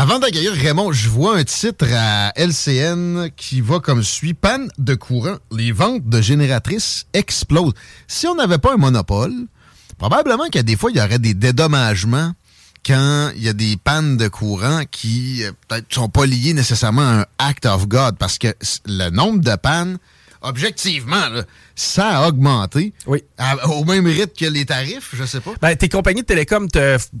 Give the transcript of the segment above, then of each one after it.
Avant d'accueillir Raymond, je vois un titre à LCN qui va comme suit. Panne de courant. Les ventes de génératrices explosent. Si on n'avait pas un monopole, probablement a des fois, il y aurait des dédommagements quand il y a des pannes de courant qui euh, peut-être sont pas liées nécessairement à un act of God parce que le nombre de pannes, objectivement, là, ça a augmenté. Oui. À- au même rythme que les tarifs, je sais pas. Ben, tes compagnies de télécom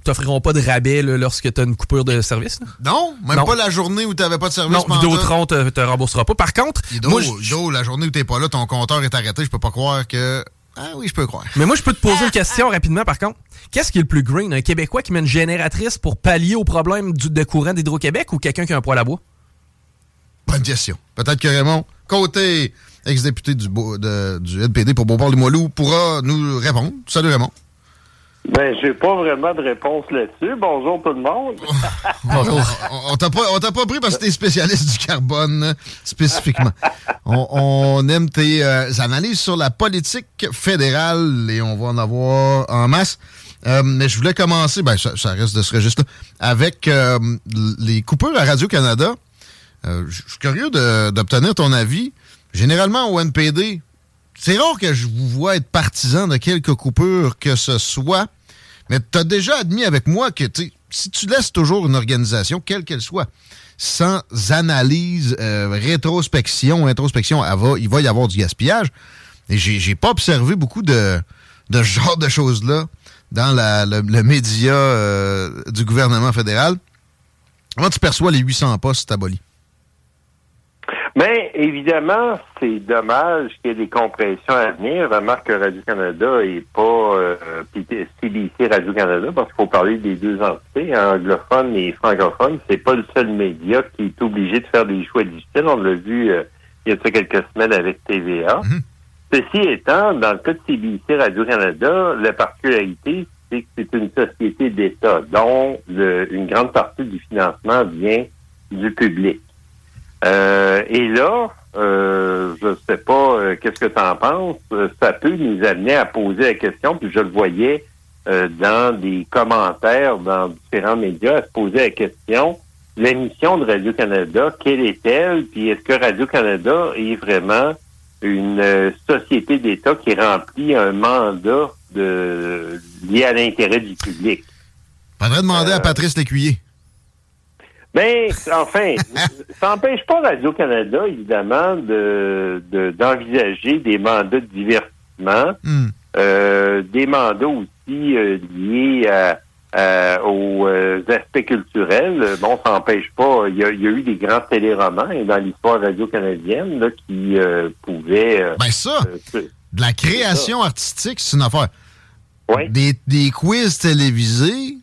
t'offriront pas de rabais là, lorsque tu as une coupure de service. là? Non, même Non. pas la journée où tu n'avais pas de service. Non. Vidéotron te, te remboursera pas. Par contre, moi, Hydro, la journée où t'es pas là, ton compteur est arrêté, je peux pas croire que. Ah oui, je peux croire. mais moi, je peux te poser une question rapidement, par contre. Qu'est-ce qui est le plus green? Un Québécois qui met une génératrice pour pallier au problème du, de courant d'Hydro-Québec ou quelqu'un qui a un poêle à bois? Bonne question. Peut-être que Raymond, côté ex-député du, de- du NPD pour Beauport-Limoilou, pourra nous répondre. Salut Raymond. Ben, j'ai pas vraiment de réponse là-dessus. Bonjour tout le monde. On, on t'a pas, on t'a pas pris parce que t'es spécialiste du carbone, spécifiquement. on, on aime tes euh, analyses sur la politique fédérale et on va en avoir en masse. Euh, mais je voulais commencer, ben, ça, ça reste de ce registre-là, avec euh, les coupures à Radio-Canada. Je suis curieux d'obtenir ton avis. Généralement, au NPD, c'est rare que je vous vois être partisan de quelques coupures que ce soit, mais tu as déjà admis avec moi que si tu laisses toujours une organisation, quelle qu'elle soit, sans analyse, euh, rétrospection, introspection, il va y avoir du gaspillage. Et j'ai pas observé beaucoup de, ce genre de choses-là dans le média euh, du gouvernement fédéral. Comment tu perçois les 800 postes abolis? Mais évidemment, c'est dommage qu'il y ait des compressions à venir. Remarque que Radio-Canada et pas euh, CBC Radio-Canada, parce qu'il faut parler des deux entités, hein, anglophones et francophones. C'est pas le seul média qui est obligé de faire des choix difficiles. On l'a vu euh, il y a ça quelques semaines avec TVA. Ceci étant, dans le cas de CBC Radio-Canada, la particularité, c'est que c'est une société d'État dont le- une grande partie du financement vient du public. Euh, et là, euh, je sais pas, euh, qu'est-ce que tu en penses? Euh, Ça peut nous amener à poser la question, puis je le voyais euh, dans des commentaires dans différents médias, à se poser la question, la mission de Radio-Canada, quelle est-elle? Puis est-ce que Radio-Canada est vraiment une euh, société d'État qui remplit un mandat de lié à l'intérêt du public? Faudrait demander à Patrice Lécuyer. Mais enfin, ça n'empêche pas Radio-Canada, évidemment, de de- d'envisager des mandats de diversité financement, Hmm. euh, des mandats aussi euh, liés à- à- aux euh, aspects culturels. Bon, ça n'empêche pas. Il y, a, il y a eu des grands téléromans dans l'histoire radio-canadienne là, qui euh, pouvaient... Ben ça, de la création artistique, c'est une affaire. Oui. Des, des quiz télévisés,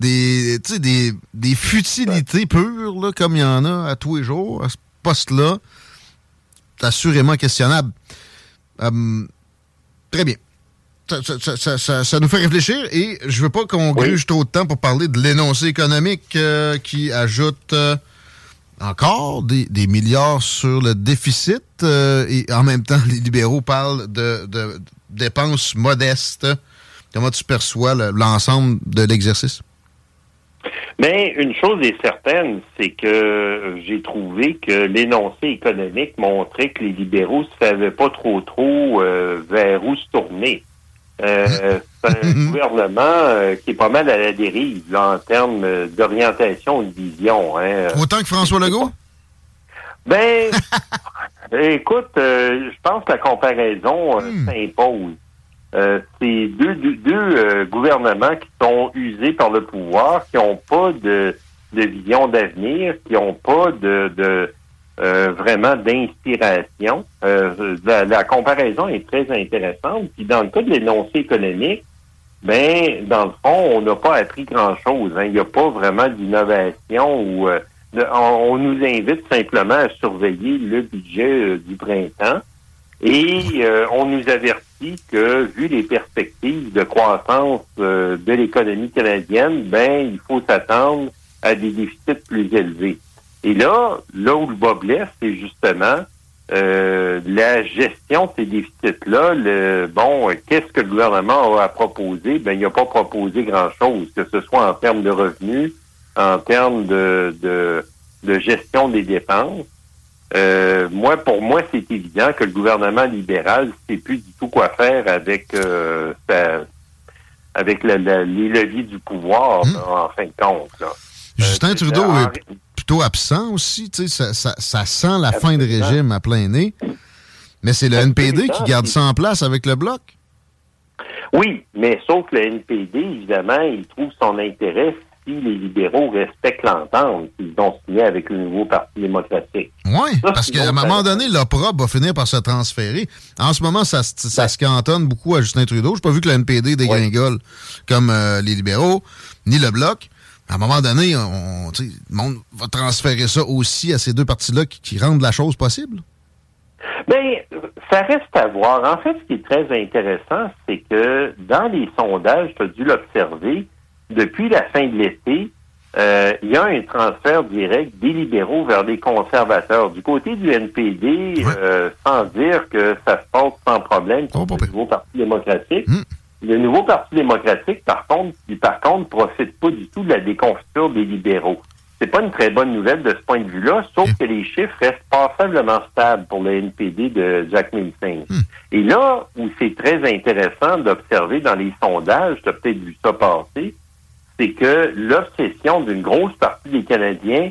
des, des, des futilités pures, là, comme il y en a à tous les jours, à ce poste-là, c'est assurément questionnable. Hum, très bien. Ça, ça- ça- ça- nous fait réfléchir et je veux pas qu'on Oui. gruge trop de temps pour parler de l'énoncé économique euh, qui ajoute euh, encore des, des milliards sur le déficit euh, et en même temps, les libéraux parlent de, de dépenses modestes. Comment tu perçois le- l'ensemble de l'exercice? Mais une chose est certaine, c'est que j'ai trouvé que l'énoncé économique montrait que les libéraux ne savaient pas trop trop euh, vers où se tourner. Euh, c'est un gouvernement euh, qui est pas mal à la dérive là, en termes d'orientation et de vision. Hein. Autant que François Legault? Ben, écoute, je pense que la comparaison Hmm. s'impose. Euh, c'est deux, deux, deux, euh, gouvernements qui sont usés par le pouvoir, qui n'ont pas de, de vision d'avenir, qui n'ont pas de, de euh, vraiment d'inspiration. Euh, la, la comparaison est très intéressante. Puis dans le cas de l'énoncé économique, ben, dans le fond, on n'a pas appris grand-chose. hein. Il n'y a pas vraiment d'innovation ou euh, on, on nous invite simplement à surveiller le budget euh, du printemps et euh, on nous avertit que, vu les perspectives de croissance euh, de l'économie canadienne, ben, il faut s'attendre à des déficits plus élevés. Et là, là où le bas c'est justement euh, la gestion de ces déficits-là. Le, bon, qu'est-ce que le gouvernement a à proposer? Ben, il n'a pas proposé grand-chose, que ce soit en termes de revenus, en termes de, de gestion des dépenses. Euh, moi, pour moi, c'est évident que le gouvernement libéral ne sait plus du tout quoi faire avec euh, sa- avec la- la- les leviers du pouvoir, Hmm. en fin de compte. Là. Justin Euh, Trudeau est plutôt absent aussi. tu sais, Ça, ça, ça sent la fin de régime à plein nez. Mais c'est le NPD qui garde ça en place avec le bloc. Oui, mais sauf que le NPD, évidemment, il trouve son intérêt si les libéraux respectent l'entente qu'ils ont signé avec le nouveau Parti démocratique. Oui, parce qu'à un moment donné, l'OPRA va finir par se transférer. En ce moment, ça, se- cantonne beaucoup à Justin Trudeau. Je pas vu que le NPD dégringole comme euh, les libéraux, ni le Bloc. À un moment donné, on, le monde va transférer ça aussi à ces deux partis-là qui, qui rendent la chose possible. Ben, ça reste à voir. En fait, ce qui est très intéressant, c'est que dans les sondages, tu as dû l'observer, depuis la fin de l'été, euh, il y a un transfert direct des libéraux vers les conservateurs. Du côté du NPD, euh, sans dire que ça se passe sans problème Oh, pas le nouveau Parti démocratique, Hmm. le nouveau Parti démocratique, par contre, par contre, profite pas du tout de la déconfiture des libéraux. C'est pas une très bonne nouvelle de ce point de vue-là, sauf que les chiffres restent passablement stables pour le NPD de Jack Milton. Et là où c'est très intéressant d'observer dans les sondages, tu as peut-être vu ça passer, c'est que l'obsession d'une grosse partie des Canadiens,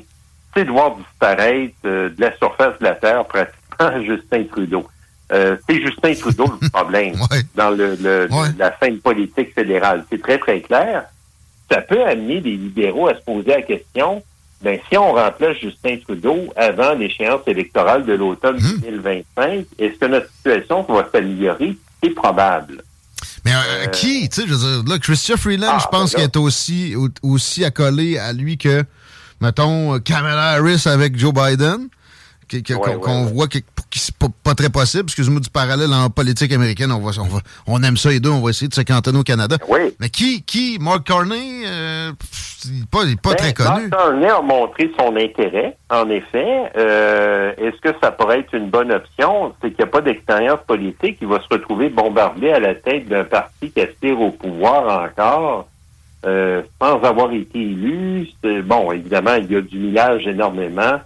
c'est de voir disparaître euh, de la surface de la Terre pratiquement Justin Trudeau. Euh, c'est Justin Trudeau le problème Ouais. dans le, le- Ouais. la scène politique fédérale. C'est très, très clair. Ça peut amener les libéraux à se poser la question, ben, si on remplace Justin Trudeau avant l'échéance électorale de l'automne Hmm. 2025, est-ce que notre situation va s'améliorer? C'est probable. Mais euh, qui, tu sais, je veux dire, là, Christian Freeland, Ah, je pense ben qu'il est aussi, au- aussi accolé à lui que, mettons, euh, Kamala Harris avec Joe Biden, Ouais, qu'on ouais, qu'on ouais. voit qui, qui c'est pas, pas très possible. Excuse-moi du parallèle en politique américaine, on, va, on, va- on aime ça les deux, on va essayer de se cantonner au Canada. Oui. Mais qui, qui, Mark Carney, euh, pff, il n'est pas, il est pas Ben, très connu. Mark Carney a montré son intérêt, en effet. Euh, Est-ce que ça pourrait être une bonne option? C'est qu'il n'y a pas d'expérience politique. Il va se retrouver bombardé à la tête d'un parti qui aspire au pouvoir encore, euh, sans avoir été élu. Bon, évidemment, il y a du millage énormément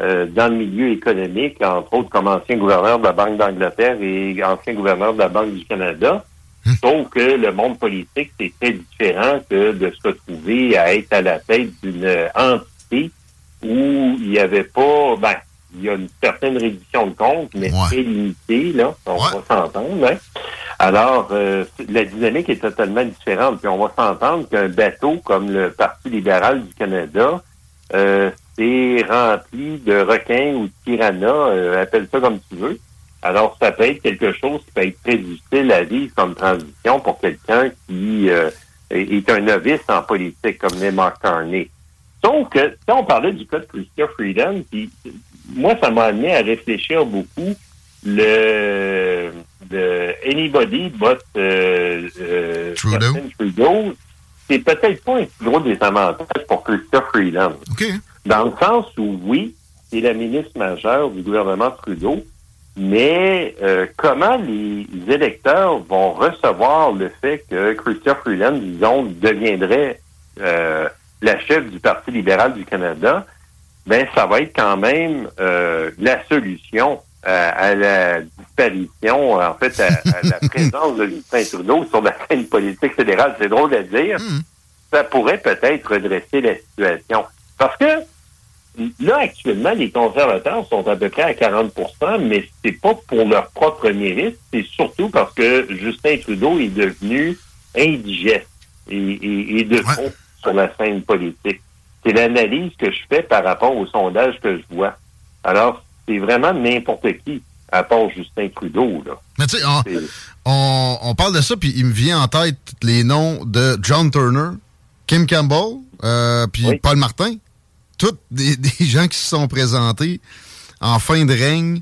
euh, dans le milieu économique, entre autres comme ancien gouverneur de la Banque d'Angleterre et ancien gouverneur de la Banque du Canada. Sauf que le monde politique, c'est très différent que de se retrouver à être à la tête d'une entité où il n'y avait pas, ben, il y a une certaine réduction de compte, mais Ouais. très limitée, là, on Ouais. va s'entendre. Hein? Alors, euh, la dynamique est totalement différente. Puis on va s'entendre qu'un bateau comme le Parti libéral du Canada, euh, c'est rempli de requins ou de piranhas, euh, appelle ça comme tu veux. Alors, ça peut être quelque chose qui peut être très difficile à vivre comme transition pour quelqu'un qui euh, est un novice en politique, comme les Mark Carney. Donc, si on parlait du cas de Chrystia Freedom, puis moi, ça m'a amené à réfléchir beaucoup le, le anybody but euh, euh, Trudeau? Justin Trudeau, c'est peut-être pas un si gros désavantage pour Chrystia Freeland. Dans le sens où, oui, c'est la ministre majeure du gouvernement Trudeau, mais euh, comment les électeurs vont recevoir le fait que Chrystia Freeland, disons, deviendrait euh, la chef du Parti libéral du Canada, ben ça va être quand même euh, la solution à, à la disparition, en fait, à, à la présence de Justin Trudeau sur la scène politique fédérale. C'est drôle à dire. Ça pourrait peut-être redresser la situation. Parce que là, actuellement, les conservateurs sont à peu près à 40% mais c'est pas pour leur propre mérite, c'est surtout parce que Justin Trudeau est devenu indigeste et, et, et de fond sur la scène politique. C'est l'analyse que je fais par rapport au sondage que je vois. Alors, c'est vraiment n'importe qui, à part Justin Trudeau, là. Mais tu sais, on, on, on parle de ça, puis il me vient en tête les noms de John Turner, Kim Campbell, euh, puis Paul Martin. Tous des, des gens qui se sont présentés en fin de règne,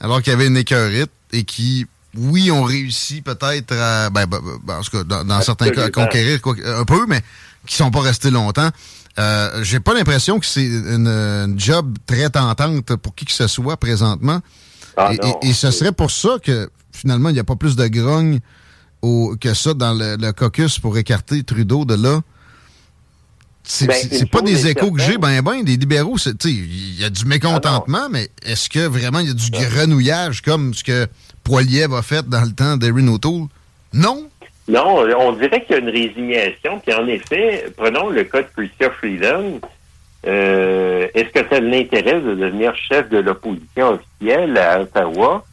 alors qu'il y avait une écœurite, et qui, oui, ont réussi peut-être à, ben, ben, ben, en tout cas, dans, dans certains cas, à conquérir quoi, un peu, mais qui sont pas restés longtemps. Euh, J'ai pas l'impression que c'est une, une job très tentante pour qui que ce soit présentement. Ah et, non, et- et ce serait pour ça que finalement, il n'y a pas plus de grogne au, que ça dans le, le caucus pour écarter Trudeau de là. C'est Ben, pas des échos que j'ai, ben ben, des libéraux, il y a du mécontentement, mais est-ce que vraiment il y a du grenouillage comme ce que Poiliev a fait dans le temps d'Erin O'Toole? Non. Non, on dirait qu'il y a une résignation. Puis en effet, prenons le cas de Chrystia Freeland. Euh, Est-ce que ça l'intéresse de devenir chef de l'opposition officielle à Ottawa?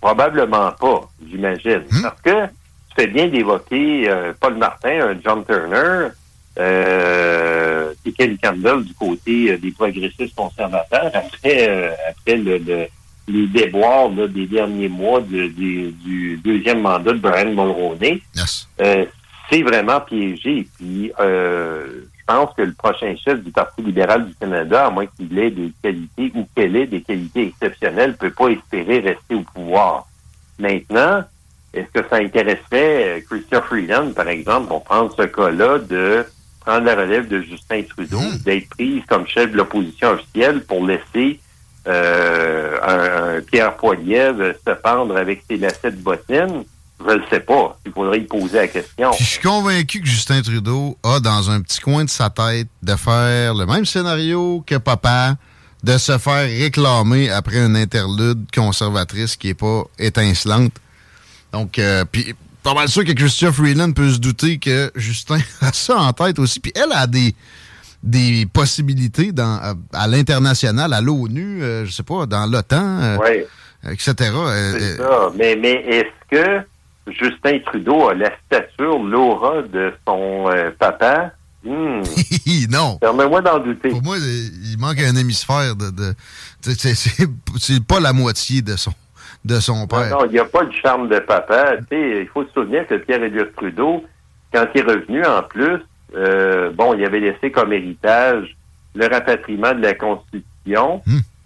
Probablement pas, j'imagine. Parce que tu fais bien d'évoquer euh, Paul Martin, un John Turner, euh, et Kelly Campbell du côté euh, des progressistes conservateurs après, après le, le- les déboires là, des derniers mois de- du deuxième mandat de Brian Mulroney. Euh, c'est vraiment piégé. Puis euh, je pense que le prochain chef du Parti libéral du Canada, à moins qu'il ait des qualités ou qu'elle ait des qualités exceptionnelles, peut pas espérer rester au pouvoir. Maintenant, est-ce que ça intéresserait euh, Christian Freeland, par exemple, pour prendre ce cas-là, de prendre la relève de Justin Trudeau, d'être prise comme chef de l'opposition officielle pour laisser euh, un, un Pierre Poilievre se pendre avec ses lacets de bottines? Je ne le sais pas. Il faudrait y poser la question. Puis je suis convaincu que Justin Trudeau a dans un petit coin de sa tête de faire le même scénario que papa, de se faire réclamer après une interlude conservatrice qui est pas étincelante. Donc, euh, puis pas mal sûr que Christian Freeland peut se douter que Justin a ça en tête aussi. Puis elle a des des possibilités dans, à, à l'international, à l'ONU, euh, je sais pas, dans l'OTAN, euh, etc. Euh, C'est euh, ça. Mais, mais est-ce que Justin Trudeau a la stature, l'aura de son euh, papa? Hmm. non. Permets-moi d'en douter. Pour moi, il manque un hémisphère de. de c'est- pas la moitié de son, de son père. Non, il n'y a pas le charme de papa. Tu sais, il faut se souvenir que Pierre-Éliott Trudeau, quand il est revenu en plus, euh, bon, il avait laissé comme héritage le rapatriement de la Constitution,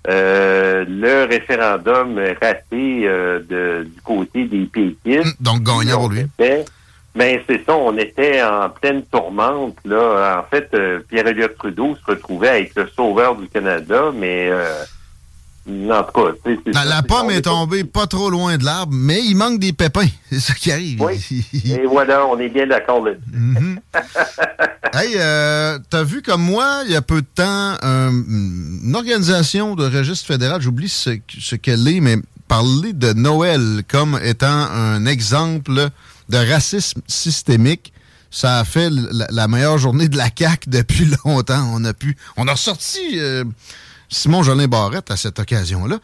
euh, le référendum raté euh, de- du côté des péquistes. Donc, gagnant pour lui. était- Ben, c'est ça, on était en pleine tourmente, là. En fait, euh, Pierre-Éliott Trudeau se retrouvait à être le sauveur du Canada, mais euh, en tout cas, tu sais, c'est La, pomme est tombée pas trop loin de l'arbre, mais il manque des pépins. C'est ça qui arrive. Et voilà, on est bien d'accord là Mhm. Hey, euh, t'as vu comme moi, il y a peu de temps, un- une organisation de registre fédéral, j'oublie ce, ce qu'elle est, mais parler de Noël comme étant un exemple de racisme systémique, ça a fait la, la meilleure journée de la CAQ depuis longtemps. On a pu, on a ressorti euh, Simon Jolin Barrette à cette occasion-là.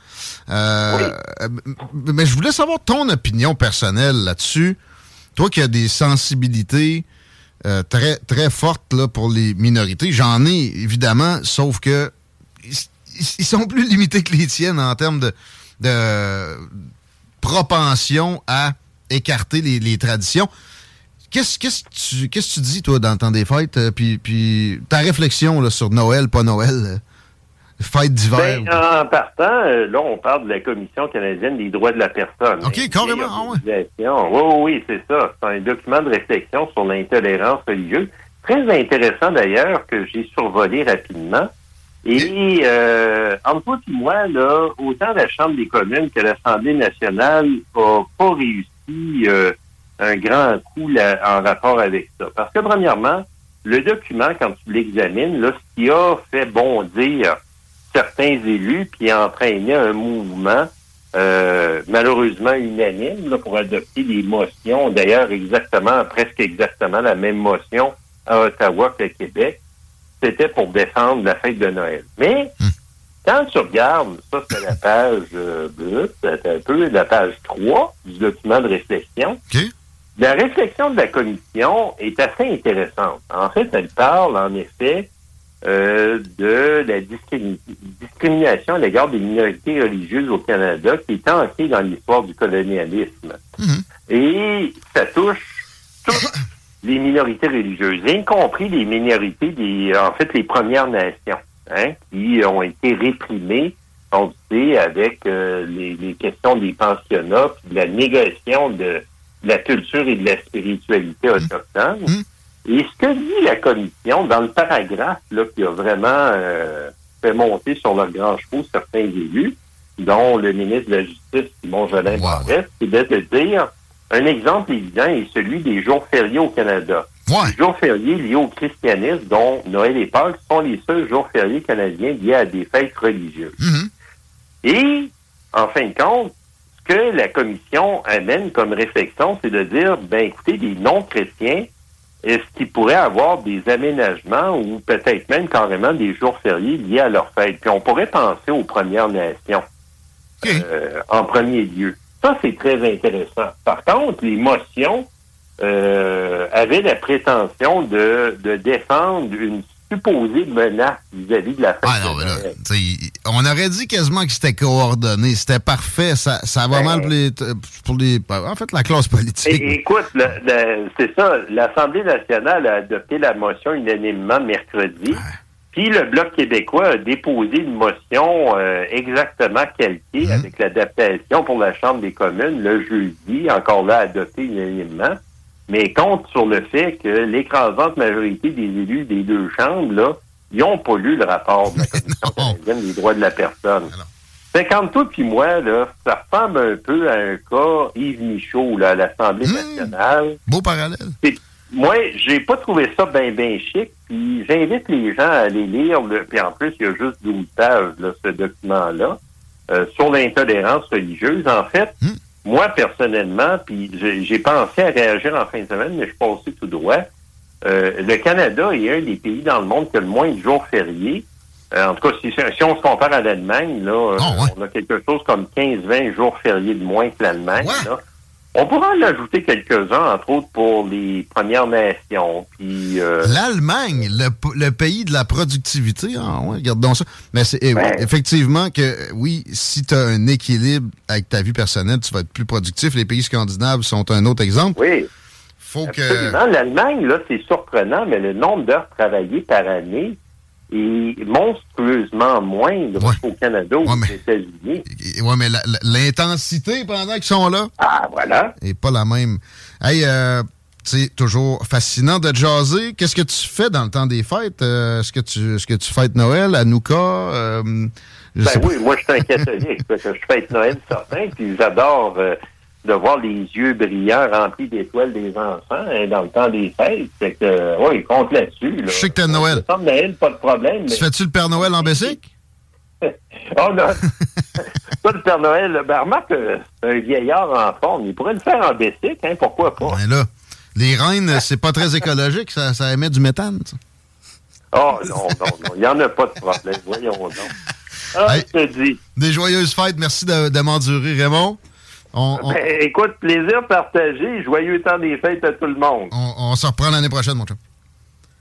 Euh, euh, Mais je voulais savoir ton opinion personnelle là-dessus. toi qui as des sensibilités euh, très, très fortes là, pour les minorités, j'en ai évidemment, sauf que ils, sont plus limités que les tiennes en termes de, de propension à écarter les, traditions. Qu'est-ce que tu, que tu dis, toi, dans le temps des fêtes? Euh, puis, puis ta réflexion là, sur Noël, pas Noël, euh, fête d'hiver? Ben, en partant, euh, là, on parle de la Commission canadienne des droits de la personne. OK, carrément. Ah ouais. Oui, oui, c'est ça. C'est un document de réflexion sur l'intolérance religieuse. Très intéressant, d'ailleurs, que j'ai survolé rapidement. Et euh, entre toi et moi, là, autant la Chambre des communes que l'Assemblée nationale n'a pas réussi euh, un grand coup en rapport avec ça. Parce que, premièrement, le document, quand tu l'examines, là, ce qui a fait bondir certains élus, puis entraîné un mouvement euh, malheureusement unanime là, pour adopter des motions, d'ailleurs exactement, presque exactement la même motion à Ottawa qu'à Québec, c'était pour défendre la fête de Noël. Mais hmm. quand tu regardes, ça c'est la page euh, c'est un peu la page 3 du document de réflexion. La réflexion de la commission est assez intéressante. En fait, elle parle en effet euh, de la discrimination à l'égard des minorités religieuses au Canada qui est ancrée dans l'histoire du colonialisme. Hmm. Et ça touche toutes les minorités religieuses, y compris les minorités des, en fait, les Premières Nations, hein, qui ont été réprimées, on sait, avec euh, les, questions des pensionnats, puis de la négation de, la culture et de la spiritualité mmh. autochtone. Mmh. Et ce que dit la commission dans le paragraphe là, qui a vraiment euh, fait monter sur leur grand chevaux certains élus, dont le ministre de la Justice, Simon Jolin wow. c'est de dire un exemple évident est celui des jours fériés au Canada. Les jours fériés liés au christianisme, dont Noël et Pâques, sont les seuls jours fériés canadiens liés à des fêtes religieuses. Mm-hmm. Et, en fin de compte, ce que la commission amène comme réflexion, c'est de dire, ben écoutez, les non-chrétiens, est-ce qu'ils pourraient avoir des aménagements ou peut-être même carrément des jours fériés liés à leur fête? Puis on pourrait penser aux Premières Nations euh, en premier lieu. Ça, c'est très intéressant. Par contre, les motions euh, avaient la prétention de, de défendre une supposée menace vis-à-vis de la fête. Ah non, mais là, on aurait dit quasiment que c'était coordonné. C'était parfait. Ça, ça va ben, mal pour les, pour les, En fait, la classe politique. écoute, c'est ça. L'Assemblée nationale a adopté la motion unanimement mercredi. Puis le Bloc québécois a déposé une motion euh, exactement calquée mhm. avec l'adaptation pour la Chambre des communes le jeudi, encore là adoptée unanimement, mais compte sur le fait que l'écrasante majorité des élus des deux chambres, là, ils n'ont pas lu le rapport de la Commission canadienne des droits de la personne. 50 tout puis moi, là, ça ressemble un peu à un cas Yves Michaud là, à l'Assemblée mmh. nationale. Beau parallèle moi, j'ai pas trouvé ça bien, bien chic. Puis j'invite les gens à aller lire. puis en plus, il y a juste 12 pages, là, ce document-là, euh, sur l'intolérance religieuse. En fait, hmm. Moi, personnellement, puis j'ai pensé à réagir en fin de semaine, mais je suis passé tout droit. Euh, le Canada est un des pays dans le monde qui a le moins de jours fériés. Euh, en tout cas, si, si, on se compare à l'Allemagne, là, ah, on a quelque chose comme 15-20 jours fériés de moins que l'Allemagne. On pourra en ajouter quelques-uns, entre autres pour les Premières Nations. Puis euh, l'Allemagne, le, pays de la productivité, ah ouais, regardons ça. Mais c'est eh, effectivement que oui, si tu as un équilibre avec ta vie personnelle, tu vas être plus productif. Les pays scandinaves sont un autre exemple. Oui. Faut que l'Allemagne là, c'est surprenant, mais le nombre d'heures travaillées par année est monstrueusement moindre au Canada ou aux États-Unis. Oui, mais l'intensité pendant qu'ils sont là. Ah, voilà. Et pas la même. Hey, euh, c'est toujours fascinant de jaser. Qu'est-ce que tu fais dans le temps des fêtes? Euh, est-ce que tu est-ce que tu fêtes Noël à Nouka? Euh, ben oui, moi je suis un catholique. je fête Noël certain, puis j'adore euh, de voir les yeux brillants remplis d'étoiles des enfants hein, dans le temps des fêtes. C'est que, oui, compte là-dessus. Je sais que t'as Noël. Noël, pas de problème. Tu fais-tu le Père Noël en Bessic? oh non! pas le Père Noël. Ben, remarque, un vieillard en forme, il pourrait le faire en Bessic, hein, pourquoi pas? Ben là, les reines, c'est pas très écologique, ça, ça émet du méthane, ça. Oh non, non, non, il n'y en a pas de problème, voyons donc. Ah, je te dis. Des joyeuses fêtes, merci de, de m'endurer, Raymond. On, on- Ben, écoute, plaisir partagé. Joyeux temps des fêtes à tout le monde. on- on se reprend l'année prochaine, mon chum.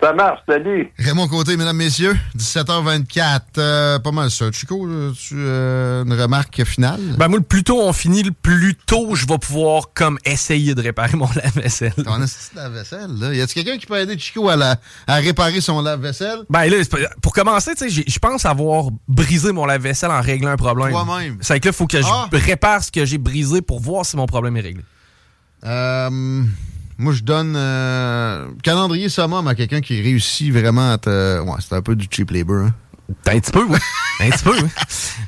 Ça marche, salut. Raymond Côté, mesdames, messieurs, 17h24. euh, pas mal ça. Chico, tu, euh, une remarque finale? Ben moi, le plus tôt on finit, le plus tôt je vais pouvoir comme essayer de réparer mon lave-vaisselle. Ton lave-vaisselle, là. Y a-t-il quelqu'un qui peut aider Chico à, la- à réparer son lave-vaisselle? Ben là, pour commencer, tu sais, je pense avoir brisé mon lave-vaisselle en réglant un problème. Toi-même. C'est que là, il faut que je Ah. répare ce que j'ai brisé pour voir si mon problème est réglé. Euh, moi, je donne euh, calendrier summum à quelqu'un qui réussit vraiment à te... Ouais, c'est un peu du cheap labor, hein. Un petit peu, oui. Un petit peu, oui.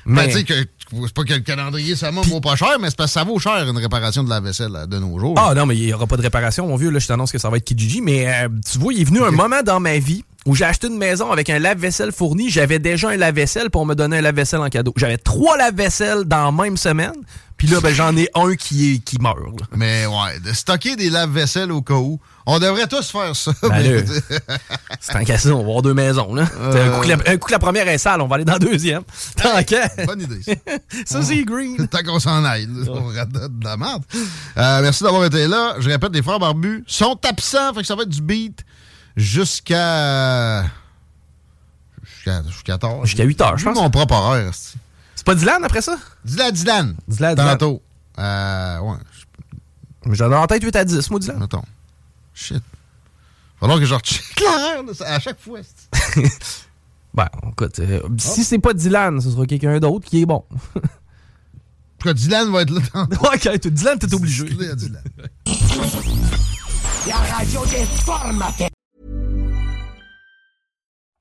Mais Mais, tu sais que c'est pas que le calendrier summum vaut pas cher, mais c'est parce que ça vaut cher une réparation de lave-vaisselle là, de nos jours. ah non, mais il n'y aura pas de réparation, mon vieux. Là, je t'annonce que ça va être Kijiji. Mais euh, tu vois, il est venu un moment dans ma vie où j'ai acheté une maison avec un lave-vaisselle fourni. J'avais déjà un lave-vaisselle pour me donner un lave-vaisselle en cadeau. J'avais trois lave-vaisselles dans la même semaine. Puis là, ben, j'en ai un qui, est, qui meurt. là. Mais ouais, de stocker des lave-vaisselle au cas où. On devrait tous faire ça. Ben C'est qu'à ça, on va avoir deux maisons. Là. Euh. Un, coup que la, un coup que la première est sale, on va aller dans la deuxième. Tant qu'à. Bonne idée, ça. Ça, c'est green. Tant qu'on s'en aille, là, on rate de la merde. Euh, merci d'avoir été là. Je répète, les frères barbus sont absents, fait que ça va être du beat jusqu'à. Jusqu'à jusqu'à tard. Jusqu'à 8 heures, je pense. mon propre horaire. Pas Dylan après ça? Dylan, Dylan. Dylan, Dylan. Tantôt. Euh, ouais, J'en ai en tête 8 à 10, moi, Dylan. attends. Shit. Falloir que je recheck là, à chaque fois. Ben, écoute, euh, si c'est pas Dylan, ce sera quelqu'un d'autre qui est bon. En tout cas, Dylan va être là tantôt. ok, Dylan, t'es obligé. Dis-le à Dylan.